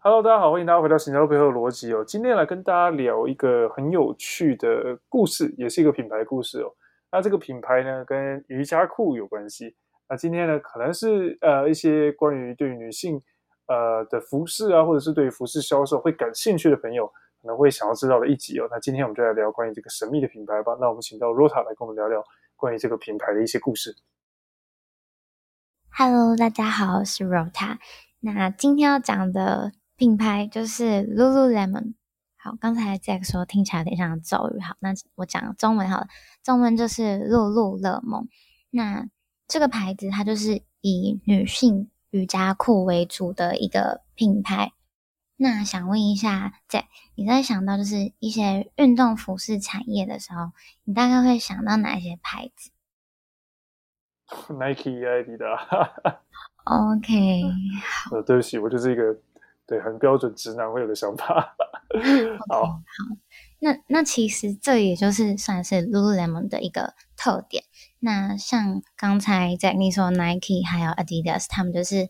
Hello，大家好，欢迎大家回到行销背后的逻辑哦。今天来跟大家聊一个很有趣的故事，也是一个品牌故事哦。那这个品牌呢，跟瑜伽裤有关系。那今天呢，可能是呃一些关于对于女性呃的服饰啊，或者是对于服饰销售会感兴趣的朋友，可能会想要知道的一集哦。那今天我们就来聊关于这个神秘的品牌吧。那我们请到 Rota 来跟我们聊聊关于这个品牌的一些故事。Hello，大家好，我是 Rota。那今天要讲的。品牌就是 Lululemon。好，刚才 Jack 说听起来有点像咒语。好，那我讲中文好了，中文就是露露乐梦。那这个牌子它就是以女性瑜伽裤为主的一个品牌。那想问一下，Jack，你在想到就是一些运动服饰产业的时候，你大概会想到哪些牌子？Nike、Adidas。OK，好。呃，对不起，我就是一个。对，很标准直男会有的想法。好，好，那那其实这也就是算是 Lululemon 的一个特点。那像刚才在你说 Nike 还有 Adidas，他们就是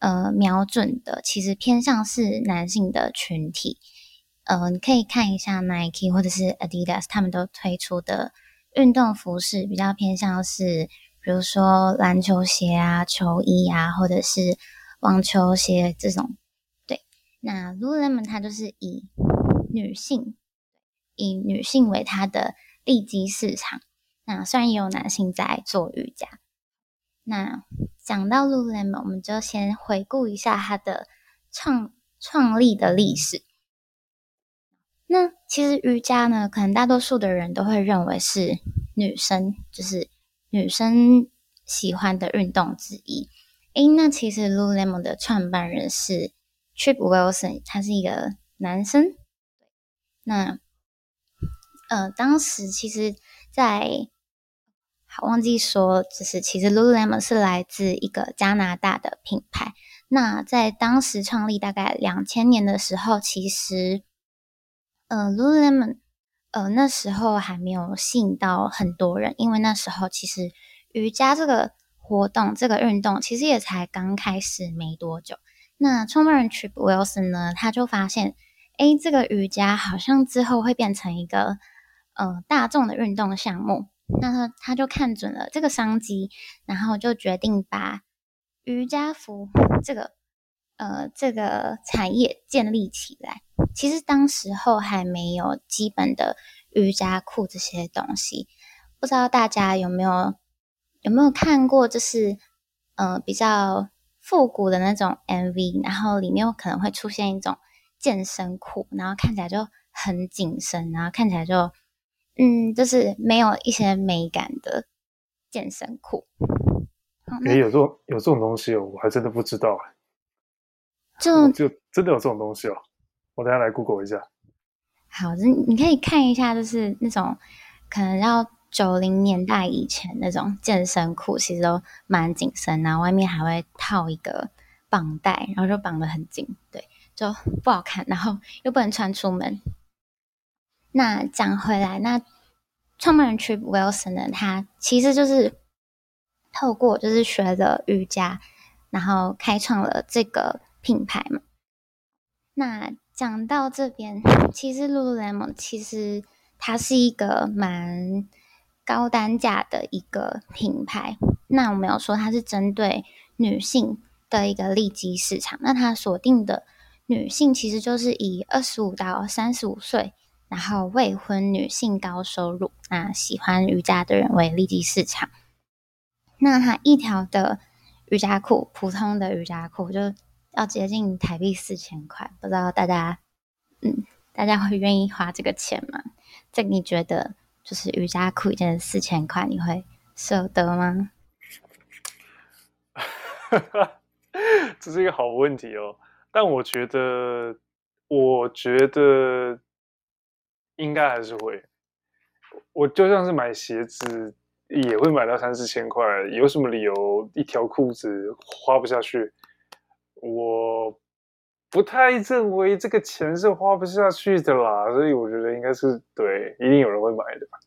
呃瞄准的，其实偏向是男性的群体。呃，你可以看一下 Nike 或者是 Adidas，他们都推出的运动服饰比较偏向是，比如说篮球鞋啊、球衣啊，或者是网球鞋这种。那 Lululemon 它就是以女性，以女性为它的利基市场。那虽然也有男性在做瑜伽。那讲到 Lululemon，我们就先回顾一下它的创创立的历史。那其实瑜伽呢，可能大多数的人都会认为是女生，就是女生喜欢的运动之一。诶，那其实 Lululemon 的创办人是。Trip Wilson，他是一个男生。那呃，当时其实在，在好忘记说，就是其实 Lululemon 是来自一个加拿大的品牌。那在当时创立大概两千年的时候，其实呃，Lululemon 呃那时候还没有吸引到很多人，因为那时候其实瑜伽这个活动、这个运动其实也才刚开始没多久。那创办人 Trip Wilson 呢，他就发现，哎，这个瑜伽好像之后会变成一个呃大众的运动项目。那他他就看准了这个商机，然后就决定把瑜伽服这个呃这个产业建立起来。其实当时候还没有基本的瑜伽裤这些东西，不知道大家有没有有没有看过，就是呃比较。复古的那种 MV，然后里面可能会出现一种健身裤，然后看起来就很紧身，然后看起来就嗯，就是没有一些美感的健身裤。也有这种有这种东西哦，我还真的不知道哎。就就真的有这种东西哦，我等下来 Google 一下。好，你你可以看一下，就是那种可能要。九零年代以前那种健身裤其实都蛮紧身，然后外面还会套一个绑带，然后就绑得很紧，对，就不好看，然后又不能穿出门。那讲回来，那创办人 Trip Wilson 呢，他其实就是透过就是学了瑜伽，然后开创了这个品牌嘛。那讲到这边，其实 Lululemon 其实它是一个蛮。高单价的一个品牌，那我们有说它是针对女性的一个利基市场。那它锁定的女性其实就是以二十五到三十五岁，然后未婚女性高收入，那喜欢瑜伽的人为利基市场。那它一条的瑜伽裤，普通的瑜伽裤就要接近台币四千块，不知道大家，嗯，大家会愿意花这个钱吗？这你觉得？就是瑜伽裤一件四千块，你会舍得吗？这是一个好问题哦。但我觉得，我觉得应该还是会。我就像是买鞋子，也会买到三四千块。有什么理由一条裤子花不下去？我不太认为这个钱是花不下去的啦，所以我觉得应该是对，一定有人会买的吧。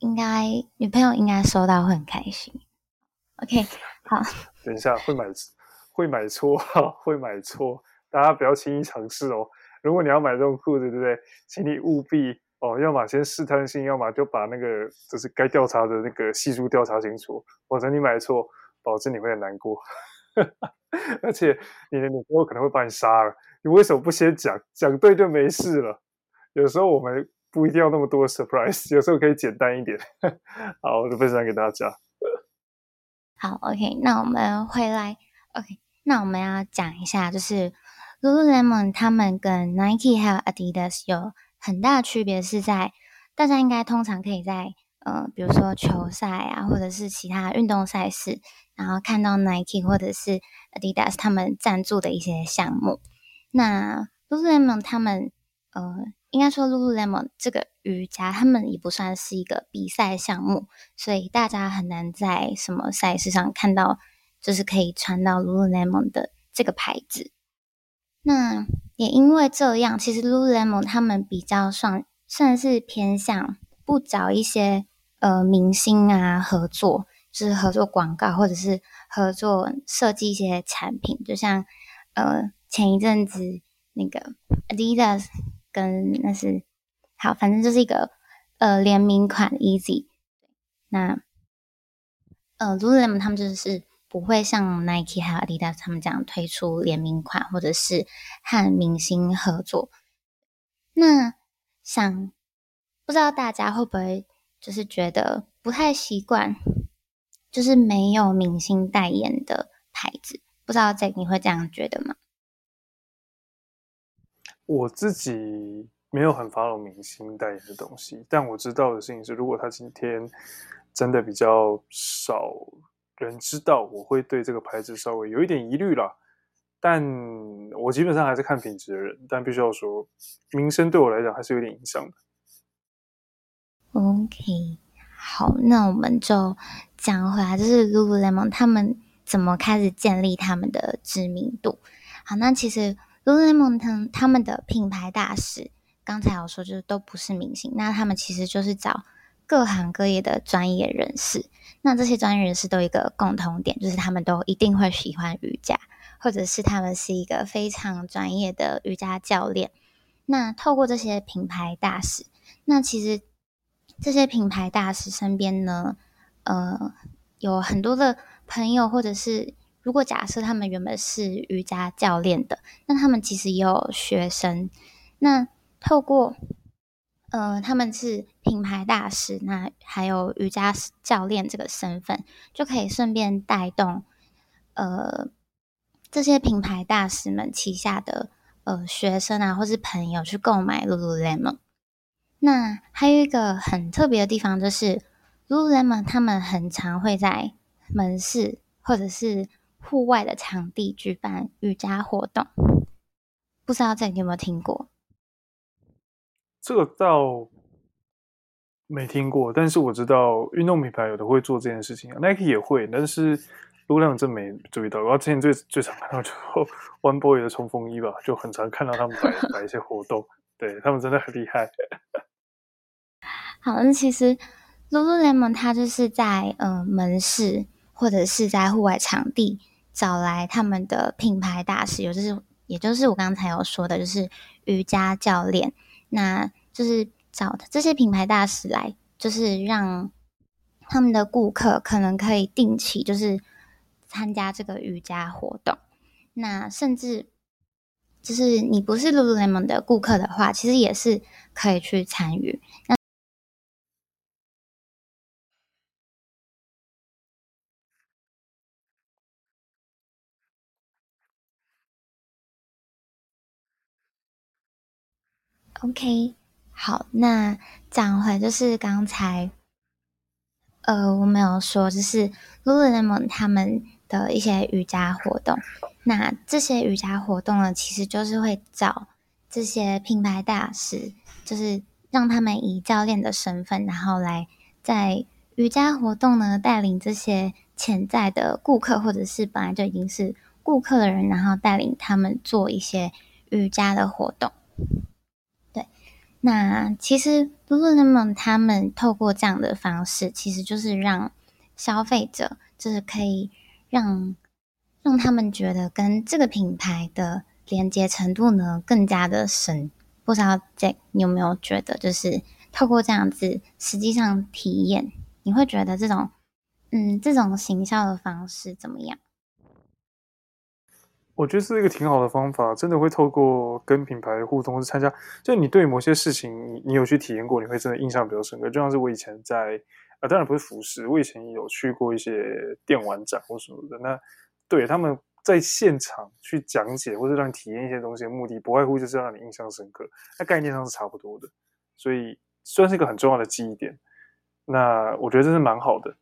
应该女朋友应该收到会很开心。OK，好。等一下，会买会会买错哈，会买错，大家不要轻易尝试哦。如果你要买这种裤子，对不对？请你务必哦，要么先试探性，要么就把那个就是该调查的那个系数调查清楚，否则你买错，保证你会很难过。而且你的女朋友可能会把你杀了。你为什么不先讲？讲对就没事了。有时候我们不一定要那么多 surprise，有时候可以简单一点。好，我就分享给大家。好，OK，那我们回来，OK，那我们要讲一下，就是 Lululemon 他们跟 Nike 还有 Adidas 有很大的区别，是在大家应该通常可以在呃，比如说球赛啊，或者是其他运动赛事，然后看到 Nike 或者是 Adidas 他们赞助的一些项目。那 Lululemon 他们呃，应该说 Lululemon 这个瑜伽，他们也不算是一个比赛项目，所以大家很难在什么赛事上看到，就是可以穿到 Lululemon 的这个牌子。那也因为这样，其实 Lululemon 他们比较算算是偏向不找一些呃明星啊合作，就是合作广告或者是合作设计一些产品，就像呃。前一阵子那个 Adidas 跟那是好，反正就是一个呃联名款 Easy。那呃 Lululemon 他们就是不会像 Nike 还有 Adidas 他们这样推出联名款，或者是和明星合作。那想不知道大家会不会就是觉得不太习惯，就是没有明星代言的牌子？不知道 Jack 你会这样觉得吗？我自己没有很 follow 明星代言的东西，但我知道的事情是，如果他今天真的比较少人知道，我会对这个牌子稍微有一点疑虑啦。但我基本上还是看品质的人，但必须要说，名声对我来讲还是有点影响的。OK，好，那我们就讲回来，就是 Lululemon 他们怎么开始建立他们的知名度。好，那其实。Lululemon 他他们的品牌大使，刚才有说就是都不是明星，那他们其实就是找各行各业的专业人士。那这些专业人士都有一个共同点，就是他们都一定会喜欢瑜伽，或者是他们是一个非常专业的瑜伽教练。那透过这些品牌大使，那其实这些品牌大使身边呢，呃，有很多的朋友或者是。如果假设他们原本是瑜伽教练的，那他们其实也有学生。那透过呃，他们是品牌大使，那还有瑜伽教练这个身份，就可以顺便带动呃这些品牌大使们旗下的呃学生啊，或是朋友去购买 Lululemon。那还有一个很特别的地方，就是 Lululemon 他们很常会在门市或者是户外的场地举办瑜伽活动，不知道这你有没有听过？这个倒没听过，但是我知道运动品牌有的会做这件事情，Nike 也会，但是 Lululemon 真没注意到。然后之前最最常看到就 One Boy 的冲锋衣吧，就很常看到他们摆 摆一些活动，对，他们真的很厉害。好，那其实 Lululemon 它就是在呃门市或者是在户外场地。找来他们的品牌大使，有就是，也就是我刚才有说的，就是瑜伽教练，那就是找这些品牌大使来，就是让他们的顾客可能可以定期就是参加这个瑜伽活动，那甚至就是你不是 Lululemon 的顾客的话，其实也是可以去参与。那 OK，好，那讲回就是刚才，呃，我没有说，就是 Lululemon 他们的一些瑜伽活动。那这些瑜伽活动呢，其实就是会找这些品牌大使，就是让他们以教练的身份，然后来在瑜伽活动呢带领这些潜在的顾客，或者是本来就已经是顾客的人，然后带领他们做一些瑜伽的活动。那其实 Lululemon 他们透过这样的方式，其实就是让消费者就是可以让让他们觉得跟这个品牌的连接程度呢更加的深。不知道 Jack 你有没有觉得，就是透过这样子实际上体验，你会觉得这种嗯这种行销的方式怎么样？我觉得是一个挺好的方法，真的会透过跟品牌互动，或是参加，就你对某些事情，你你有去体验过，你会真的印象比较深刻。就像是我以前在，啊，当然不是服饰，我以前有去过一些电玩展或什么的。那对他们在现场去讲解，或者让你体验一些东西的目的，不外乎就是要让你印象深刻。那概念上是差不多的，所以算是一个很重要的记忆点。那我觉得这是蛮好的。